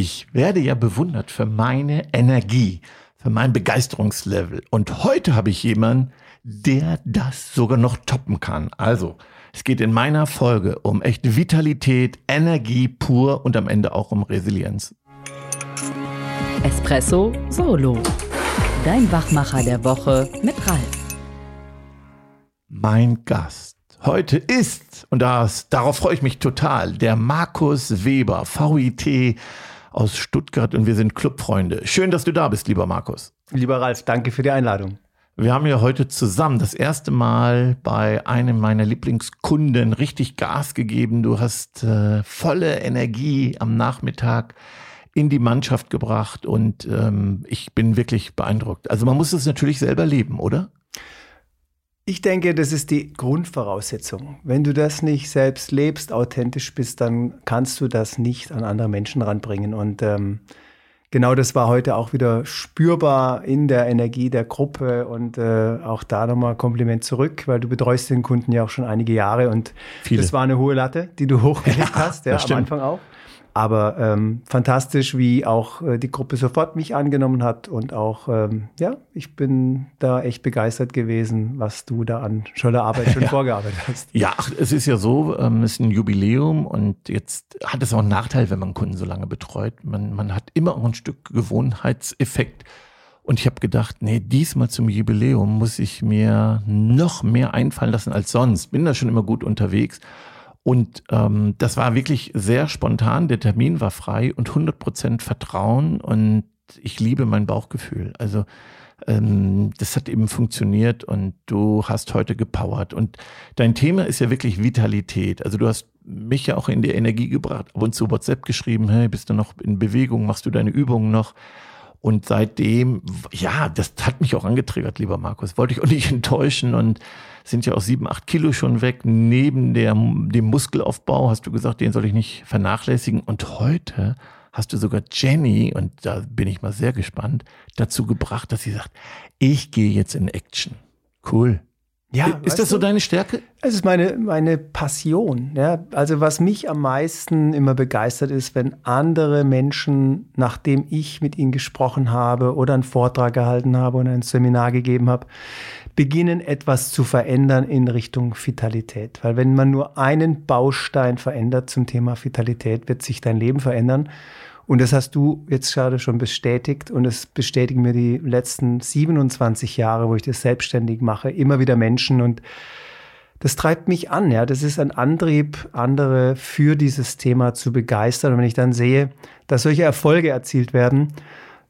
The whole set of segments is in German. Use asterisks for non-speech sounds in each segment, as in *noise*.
Ich werde ja bewundert für meine Energie, für mein Begeisterungslevel. Und heute habe ich jemanden, der das sogar noch toppen kann. Also, es geht in meiner Folge um echte Vitalität, Energie pur und am Ende auch um Resilienz. Espresso Solo. Dein Wachmacher der Woche mit Ralf. Mein Gast heute ist, und das, darauf freue ich mich total, der Markus Weber, VIT aus Stuttgart und wir sind Clubfreunde. Schön, dass du da bist, lieber Markus. Lieber Ralf, danke für die Einladung. Wir haben ja heute zusammen das erste Mal bei einem meiner Lieblingskunden richtig Gas gegeben. Du hast äh, volle Energie am Nachmittag in die Mannschaft gebracht und ähm, ich bin wirklich beeindruckt. Also man muss es natürlich selber leben, oder? Ich denke, das ist die Grundvoraussetzung. Wenn du das nicht selbst lebst, authentisch bist, dann kannst du das nicht an andere Menschen ranbringen. Und ähm, genau das war heute auch wieder spürbar in der Energie der Gruppe. Und äh, auch da nochmal Kompliment zurück, weil du betreust den Kunden ja auch schon einige Jahre. Und Viele. das war eine hohe Latte, die du *laughs* hochgelegt ja, hast, ja, am Anfang auch. Aber ähm, fantastisch, wie auch äh, die Gruppe sofort mich angenommen hat und auch, ähm, ja, ich bin da echt begeistert gewesen, was du da an toller Arbeit schon *laughs* ja. vorgearbeitet hast. Ja, es ist ja so, ähm, es ist ein Jubiläum und jetzt hat es auch einen Nachteil, wenn man Kunden so lange betreut. Man, man hat immer auch ein Stück Gewohnheitseffekt. Und ich habe gedacht, nee, diesmal zum Jubiläum muss ich mir noch mehr einfallen lassen als sonst. Bin da schon immer gut unterwegs. Und ähm, das war wirklich sehr spontan. Der Termin war frei und 100 Prozent Vertrauen. Und ich liebe mein Bauchgefühl. Also ähm, das hat eben funktioniert und du hast heute gepowert. Und dein Thema ist ja wirklich Vitalität. Also du hast mich ja auch in die Energie gebracht, ab und zu WhatsApp geschrieben, hey, bist du noch in Bewegung, machst du deine Übungen noch? Und seitdem, ja, das hat mich auch angetriggert, lieber Markus. Wollte ich auch nicht *laughs* enttäuschen und sind ja auch sieben, acht Kilo schon weg. Neben der, dem Muskelaufbau hast du gesagt, den soll ich nicht vernachlässigen. Und heute hast du sogar Jenny, und da bin ich mal sehr gespannt, dazu gebracht, dass sie sagt, ich gehe jetzt in Action. Cool. Ja, ist das so deine Stärke? Es ist meine, meine Passion. Ja. Also was mich am meisten immer begeistert ist, wenn andere Menschen, nachdem ich mit ihnen gesprochen habe oder einen Vortrag gehalten habe oder ein Seminar gegeben habe, beginnen etwas zu verändern in Richtung Vitalität. Weil wenn man nur einen Baustein verändert zum Thema Vitalität, wird sich dein Leben verändern. Und das hast du jetzt gerade schon bestätigt und es bestätigen mir die letzten 27 Jahre, wo ich das selbstständig mache, immer wieder Menschen und das treibt mich an, ja. Das ist ein Antrieb, andere für dieses Thema zu begeistern. Und wenn ich dann sehe, dass solche Erfolge erzielt werden,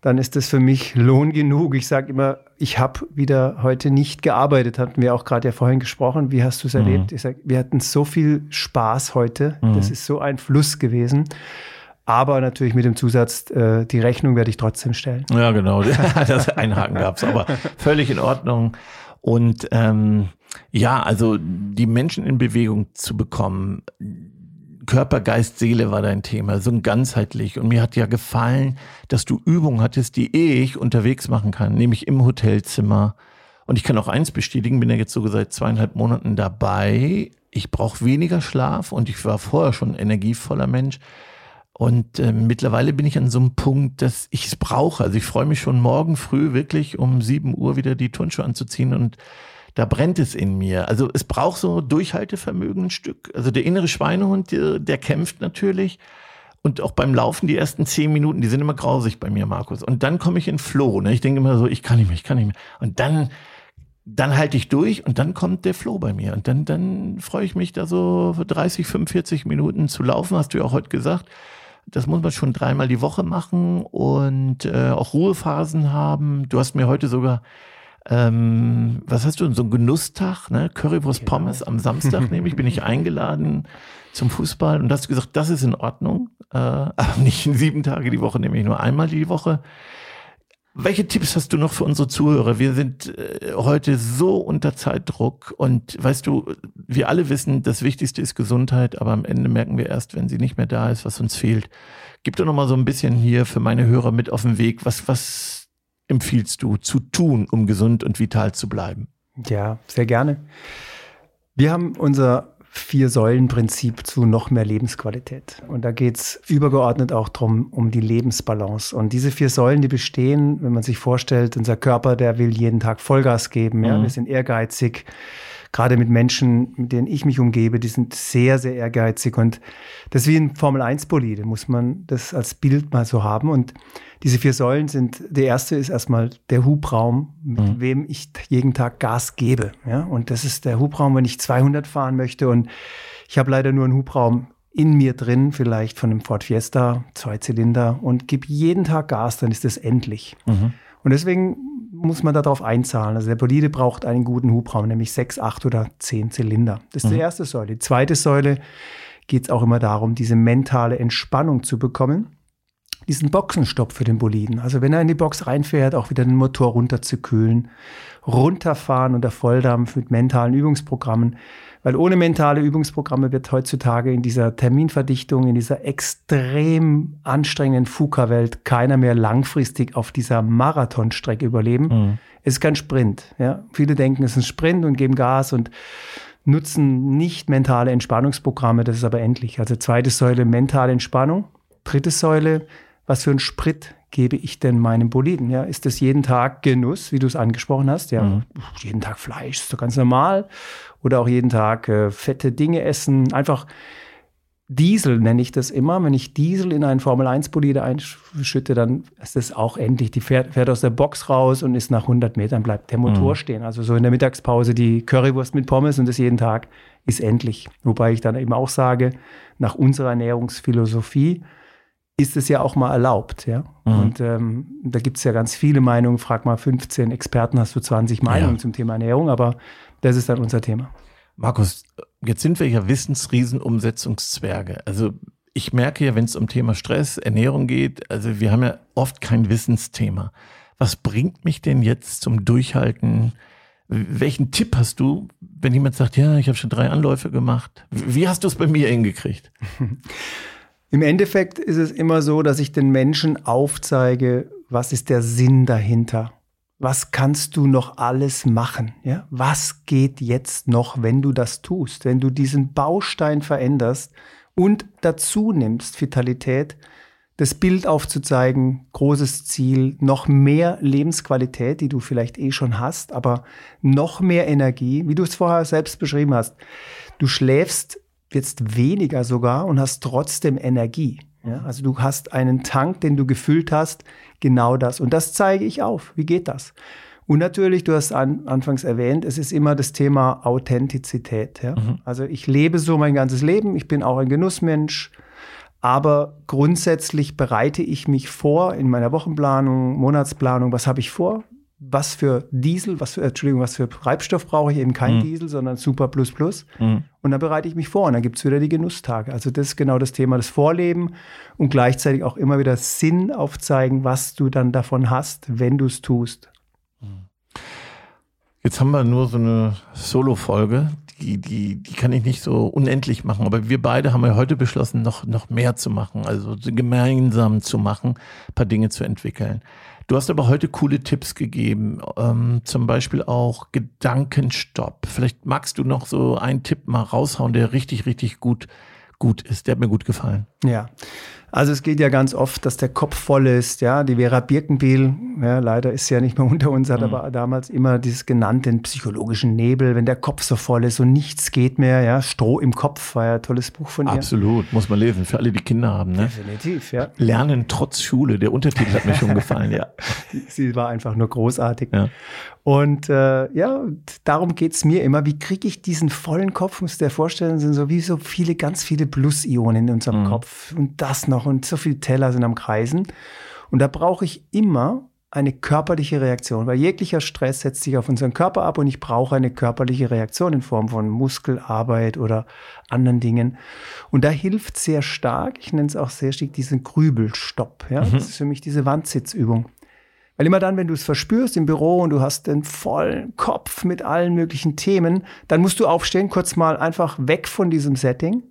dann ist das für mich Lohn genug. Ich sage immer, ich habe wieder heute nicht gearbeitet, hatten wir auch gerade ja vorhin gesprochen. Wie hast du es mhm. erlebt? Ich sage, wir hatten so viel Spaß heute. Mhm. Das ist so ein Fluss gewesen. Aber natürlich mit dem Zusatz, äh, die Rechnung werde ich trotzdem stellen. Ja, genau. *laughs* das Einhaken gab es, aber völlig in Ordnung. Und ähm, ja, also die Menschen in Bewegung zu bekommen, Körper, Geist, Seele war dein Thema, so ein ganzheitlich. Und mir hat ja gefallen, dass du Übungen hattest, die ich unterwegs machen kann, nämlich im Hotelzimmer. Und ich kann auch eins bestätigen, bin ja jetzt so seit zweieinhalb Monaten dabei. Ich brauche weniger Schlaf und ich war vorher schon ein energievoller Mensch. Und äh, mittlerweile bin ich an so einem Punkt, dass ich es brauche. Also ich freue mich schon morgen früh wirklich um sieben Uhr wieder die Turnschuhe anzuziehen und da brennt es in mir. Also es braucht so Durchhaltevermögen ein Stück. Also der innere Schweinehund, der, der kämpft natürlich. Und auch beim Laufen, die ersten zehn Minuten, die sind immer grausig bei mir, Markus. Und dann komme ich in Flow. Ne? Ich denke immer so, ich kann nicht mehr, ich kann nicht mehr. Und dann, dann halte ich durch und dann kommt der Flow bei mir. Und dann, dann freue ich mich da so 30, 45 Minuten zu laufen, hast du ja auch heute gesagt. Das muss man schon dreimal die Woche machen und äh, auch Ruhephasen haben. Du hast mir heute sogar ähm, was hast du, so ein Genusstag, ne? Currywurst genau. Pommes am Samstag nämlich, bin ich eingeladen zum Fußball und hast gesagt, das ist in Ordnung, äh, *laughs* aber nicht sieben Tage die Woche, nämlich nur einmal die Woche. Welche Tipps hast du noch für unsere Zuhörer? Wir sind äh, heute so unter Zeitdruck und weißt du, wir alle wissen, das Wichtigste ist Gesundheit, aber am Ende merken wir erst, wenn sie nicht mehr da ist, was uns fehlt. Gib doch noch mal so ein bisschen hier für meine Hörer mit auf den Weg. Was, was empfiehlst du zu tun, um gesund und vital zu bleiben? Ja, sehr gerne. Wir haben unser Vier-Säulen-Prinzip zu noch mehr Lebensqualität. Und da geht es übergeordnet auch darum, um die Lebensbalance. Und diese vier Säulen, die bestehen, wenn man sich vorstellt, unser Körper, der will jeden Tag Vollgas geben. Ja? Mhm. Wir sind ehrgeizig. Gerade mit Menschen, mit denen ich mich umgebe, die sind sehr, sehr ehrgeizig. Und das ist wie ein Formel-1-Bolide, muss man das als Bild mal so haben. Und diese vier Säulen sind, der erste ist erstmal der Hubraum, mit mhm. wem ich jeden Tag Gas gebe. Ja? Und das ist der Hubraum, wenn ich 200 fahren möchte und ich habe leider nur einen Hubraum in mir drin, vielleicht von einem Ford Fiesta, zwei Zylinder und gebe jeden Tag Gas, dann ist das endlich. Mhm. Und deswegen muss man darauf einzahlen. Also der Bolide braucht einen guten Hubraum, nämlich sechs, acht oder zehn Zylinder. Das ist mhm. die erste Säule. Die zweite Säule geht es auch immer darum, diese mentale Entspannung zu bekommen diesen Boxenstopp für den Boliden. Also wenn er in die Box reinfährt, auch wieder den Motor runterzukühlen, runterfahren unter Volldampf mit mentalen Übungsprogrammen. Weil ohne mentale Übungsprogramme wird heutzutage in dieser Terminverdichtung, in dieser extrem anstrengenden FUKA-Welt keiner mehr langfristig auf dieser Marathonstrecke überleben. Mhm. Es ist kein Sprint. Ja? Viele denken, es ist ein Sprint und geben Gas und nutzen nicht mentale Entspannungsprogramme. Das ist aber endlich. Also zweite Säule mentale Entspannung. Dritte Säule was für einen Sprit gebe ich denn meinem Boliden? Ja, ist das jeden Tag Genuss, wie du es angesprochen hast? Ja, mhm. jeden Tag Fleisch ist doch ganz normal. Oder auch jeden Tag äh, fette Dinge essen. Einfach Diesel nenne ich das immer. Wenn ich Diesel in einen Formel-1-Bolide einschütte, dann ist das auch endlich. Die fährt, fährt, aus der Box raus und ist nach 100 Metern bleibt der Motor mhm. stehen. Also so in der Mittagspause die Currywurst mit Pommes und das jeden Tag ist endlich. Wobei ich dann eben auch sage, nach unserer Ernährungsphilosophie ist es ja auch mal erlaubt. Ja? Mhm. Und ähm, da gibt es ja ganz viele Meinungen. Frag mal 15 Experten, hast du 20 Meinungen ja. zum Thema Ernährung, aber das ist dann unser Thema. Markus, jetzt sind wir ja Wissensriesenumsetzungszwerge. Also ich merke ja, wenn es um Thema Stress, Ernährung geht, also wir haben ja oft kein Wissensthema. Was bringt mich denn jetzt zum Durchhalten? Welchen Tipp hast du, wenn jemand sagt, ja, ich habe schon drei Anläufe gemacht? Wie hast du es bei mir hingekriegt? *laughs* Im Endeffekt ist es immer so, dass ich den Menschen aufzeige, was ist der Sinn dahinter? Was kannst du noch alles machen? Ja? Was geht jetzt noch, wenn du das tust? Wenn du diesen Baustein veränderst und dazu nimmst Vitalität, das Bild aufzuzeigen, großes Ziel, noch mehr Lebensqualität, die du vielleicht eh schon hast, aber noch mehr Energie, wie du es vorher selbst beschrieben hast. Du schläfst jetzt weniger sogar und hast trotzdem Energie. Ja, also du hast einen Tank, den du gefüllt hast, genau das. Und das zeige ich auf. Wie geht das? Und natürlich, du hast an, anfangs erwähnt, es ist immer das Thema Authentizität. Ja? Mhm. Also ich lebe so mein ganzes Leben, ich bin auch ein Genussmensch, aber grundsätzlich bereite ich mich vor in meiner Wochenplanung, Monatsplanung, was habe ich vor? Was für Diesel, was für, Entschuldigung, was für Treibstoff brauche ich, eben kein mhm. Diesel, sondern Super Plus Plus. Mhm. Und dann bereite ich mich vor und dann gibt es wieder die Genusstage. Also das ist genau das Thema, das Vorleben und gleichzeitig auch immer wieder Sinn aufzeigen, was du dann davon hast, wenn du es tust. Jetzt haben wir nur so eine Solo-Folge, die, die, die kann ich nicht so unendlich machen. Aber wir beide haben ja heute beschlossen, noch, noch mehr zu machen, also gemeinsam zu machen, ein paar Dinge zu entwickeln. Du hast aber heute coole Tipps gegeben, ähm, zum Beispiel auch Gedankenstopp. Vielleicht magst du noch so einen Tipp mal raushauen, der richtig, richtig gut, gut ist. Der hat mir gut gefallen. Ja. Also es geht ja ganz oft, dass der Kopf voll ist. Ja, die Vera Birkenbiel, ja, leider ist sie ja nicht mehr *laughs* unter uns, hat mhm. aber damals immer dieses genannte psychologischen Nebel, wenn der Kopf so voll ist und nichts geht mehr. Ja, Stroh im Kopf war ja ein tolles Buch von ihr. Absolut, muss man lesen für alle, die Kinder haben. Ne? Definitiv, ja. Lernen trotz Schule. Der Untertitel hat mir schon gefallen, ja. *laughs* Sie war einfach nur großartig. Ja. Und äh, ja, darum geht's mir immer. Wie kriege ich diesen vollen Kopf? Muss dir vorstellen, sind so wie so viele, ganz viele Plus-Ionen in unserem mhm. Kopf. Und das noch und so viele Teller sind am Kreisen. Und da brauche ich immer eine körperliche Reaktion, weil jeglicher Stress setzt sich auf unseren Körper ab und ich brauche eine körperliche Reaktion in Form von Muskelarbeit oder anderen Dingen. Und da hilft sehr stark, ich nenne es auch sehr stark, diesen Grübelstopp. Ja? Mhm. Das ist für mich diese Wandsitzübung. Weil immer dann, wenn du es verspürst im Büro und du hast den vollen Kopf mit allen möglichen Themen, dann musst du aufstehen, kurz mal einfach weg von diesem Setting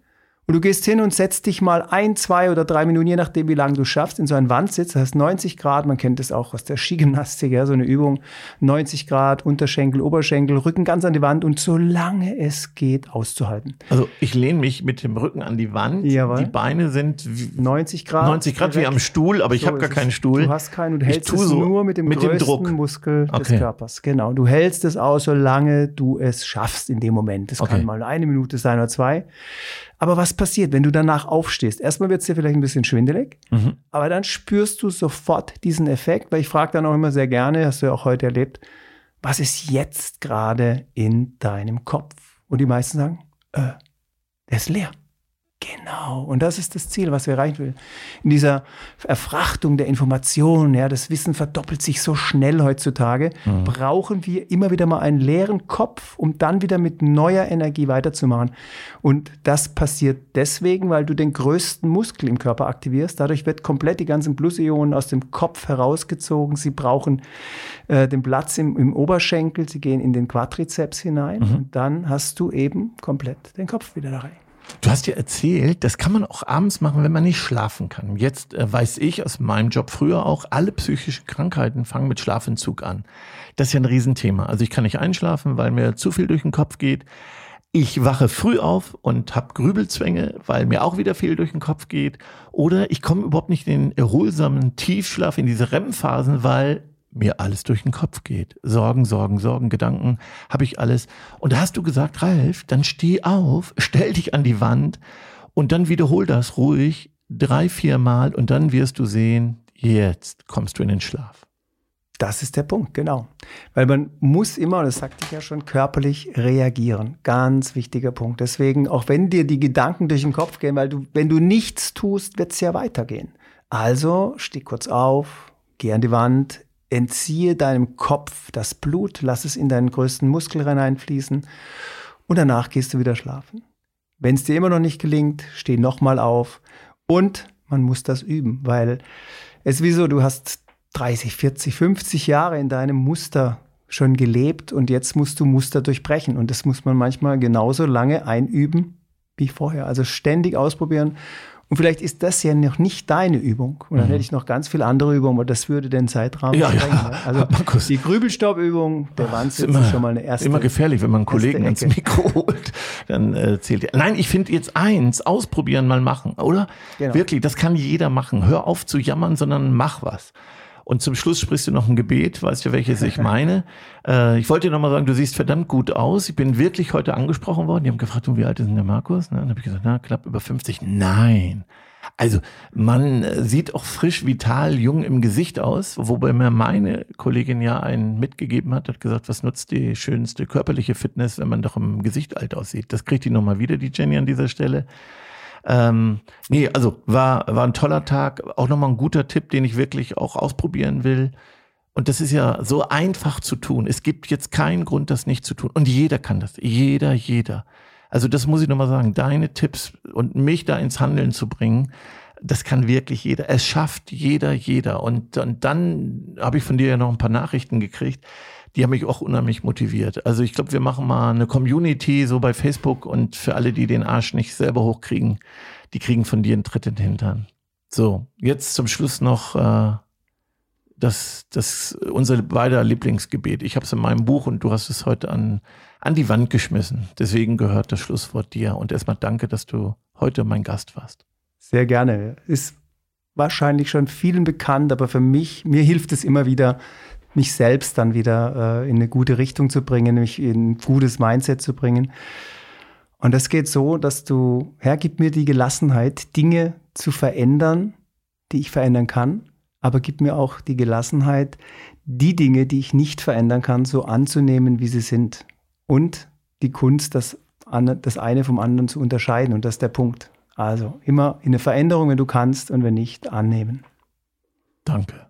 Und du gehst hin und setzt dich mal ein, zwei oder drei Minuten, je nachdem, wie lange du schaffst, in so einen Wandsitz. Das heißt 90 Grad, man kennt das auch aus der Skigymnastik, ja, so eine Übung. 90 Grad, Unterschenkel, Oberschenkel, Rücken ganz an die Wand und solange es geht, auszuhalten. Also ich lehne mich mit dem Rücken an die Wand. Jawohl. Die Beine sind 90 Grad. 90 Grad wie direkt. am Stuhl, aber ich So habe gar keinen. Stuhl. Du hast keinen und Ich hältst es so nur mit dem mit dem Druck. Muskel des Okay. Körpers. Genau. Du hältst es aus, solange du es schaffst in dem Moment. Das Okay. kann mal eine Minute sein oder zwei. Aber was passiert, wenn du danach aufstehst? Erstmal wird es dir vielleicht ein bisschen schwindelig, Mhm. aber dann spürst du sofort diesen Effekt, weil ich frage dann auch immer sehr gerne, hast du ja auch heute erlebt, was ist jetzt gerade in deinem Kopf? Und die meisten sagen, äh, der ist leer. Genau. Und das ist das Ziel, was wir erreichen will. In dieser Erfrachtung der Informationen, ja, das Wissen verdoppelt sich so schnell heutzutage, brauchen wir immer wieder mal einen leeren Kopf, um dann wieder mit neuer Energie weiterzumachen. Und das passiert deswegen, weil du den größten Muskel im Körper aktivierst. Dadurch wird komplett die ganzen Plusionen aus dem Kopf herausgezogen. Sie brauchen äh, den Platz im, im Oberschenkel, sie gehen in den Quadrizeps hinein und dann hast du eben komplett den Kopf wieder da rein. Du hast ja erzählt, das kann man auch abends machen, wenn man nicht schlafen kann. Jetzt äh, weiß ich aus meinem Job früher auch, alle psychischen Krankheiten fangen mit Schlafentzug an. Das ist ja ein Riesenthema. Also ich kann nicht einschlafen, weil mir zu viel durch den Kopf geht. Ich wache früh auf und habe Grübelzwänge, weil mir auch wieder viel durch den Kopf geht. Oder ich komme überhaupt nicht in den erholsamen Tiefschlaf, in diese REM-Phasen, weil mir alles durch den Kopf geht. Sorgen, Sorgen, Sorgen, Gedanken, habe ich alles. Und da hast du gesagt, Ralf, dann steh auf, stell dich an die Wand und dann wiederhol das ruhig drei, vier Mal und dann wirst du sehen, jetzt kommst du in den Schlaf. Das ist der Punkt, genau. Weil man muss immer, und das sagte ich ja schon, körperlich reagieren. Ganz wichtiger Punkt. Deswegen, auch wenn dir die Gedanken durch den Kopf gehen, weil du, wenn du nichts tust, wird es ja weitergehen. Also steh kurz auf, geh an die Wand, entziehe deinem Kopf das Blut, lass es in deinen größten Muskel hineinfließen und danach gehst du wieder schlafen. Wenn es dir immer noch nicht gelingt, steh nochmal auf und man muss das üben, weil es wie so, du hast 30, 40, 50 Jahre in deinem Muster schon gelebt und jetzt musst du Muster durchbrechen und das muss man manchmal genauso lange einüben wie vorher. Also ständig ausprobieren und vielleicht ist das ja noch nicht deine Übung. Und dann Mhm. hätte ich noch ganz viele andere Übungen, aber das würde den Zeitrahmen Ja, ja. sprengen. ne? *laughs* Also Markus. die Grübelstaubübung, der Ist Wandsitz immer, ist schon mal eine erste. immer gefährlich, wenn man einen Kollegen ans. Mikro holt, dann äh, zählt er. Nein, ich finde jetzt eins, ausprobieren, mal machen, oder? Genau. Wirklich, das kann jeder machen. Hör auf zu jammern, sondern mach was. Und zum Schluss sprichst du noch ein Gebet, weißt du, welches ich meine? *laughs* äh, ich wollte dir nochmal sagen, du siehst verdammt gut aus. Ich bin wirklich heute angesprochen worden. Die haben gefragt, du, wie alt ist denn der Markus? Ne? Dann habe ich gesagt, na, knapp über 50. Nein. Also man äh, sieht auch frisch, vital, jung im Gesicht aus, wobei mir meine Kollegin ja einen mitgegeben hat, hat gesagt, was nutzt die schönste körperliche Fitness, wenn man doch im Gesicht alt aussieht. Das kriegt die nochmal wieder, die Jenny an dieser Stelle. Ähm, nee, also war, war ein toller Tag, auch nochmal ein guter Tipp, den ich wirklich auch ausprobieren will. Und das ist ja so einfach zu tun. Es gibt jetzt keinen Grund, das nicht zu tun. Und jeder kann das. Jeder, jeder. Also das muss ich nochmal sagen. Deine Tipps und mich da ins Handeln zu bringen, das kann wirklich jeder. Es schafft jeder, jeder. Und, und dann habe ich von dir ja noch ein paar Nachrichten gekriegt. Die haben mich auch unheimlich motiviert. Also ich glaube, wir machen mal eine Community so bei Facebook und für alle, die den Arsch nicht selber hochkriegen, die kriegen von dir einen Tritt in den Hintern. So, jetzt zum Schluss noch äh, das, das unser beider Lieblingsgebet. Ich habe es in meinem Buch und du hast es heute an, an die Wand geschmissen. Deswegen gehört das Schlusswort dir. Und erstmal danke, dass du heute mein Gast warst. Sehr gerne. Ist wahrscheinlich schon vielen bekannt, aber für mich, mir hilft es immer wieder, mich selbst dann wieder äh, in eine gute Richtung zu bringen, mich in ein gutes Mindset zu bringen. Und das geht so, dass du, Herr, gib mir die Gelassenheit, Dinge zu verändern, die ich verändern kann, aber gib mir auch die Gelassenheit, die Dinge, die ich nicht verändern kann, so anzunehmen, wie sie sind. Und die Kunst, das, das eine vom anderen zu unterscheiden. Und das ist der Punkt. Also immer in eine Veränderung, wenn du kannst und wenn nicht, annehmen. Danke.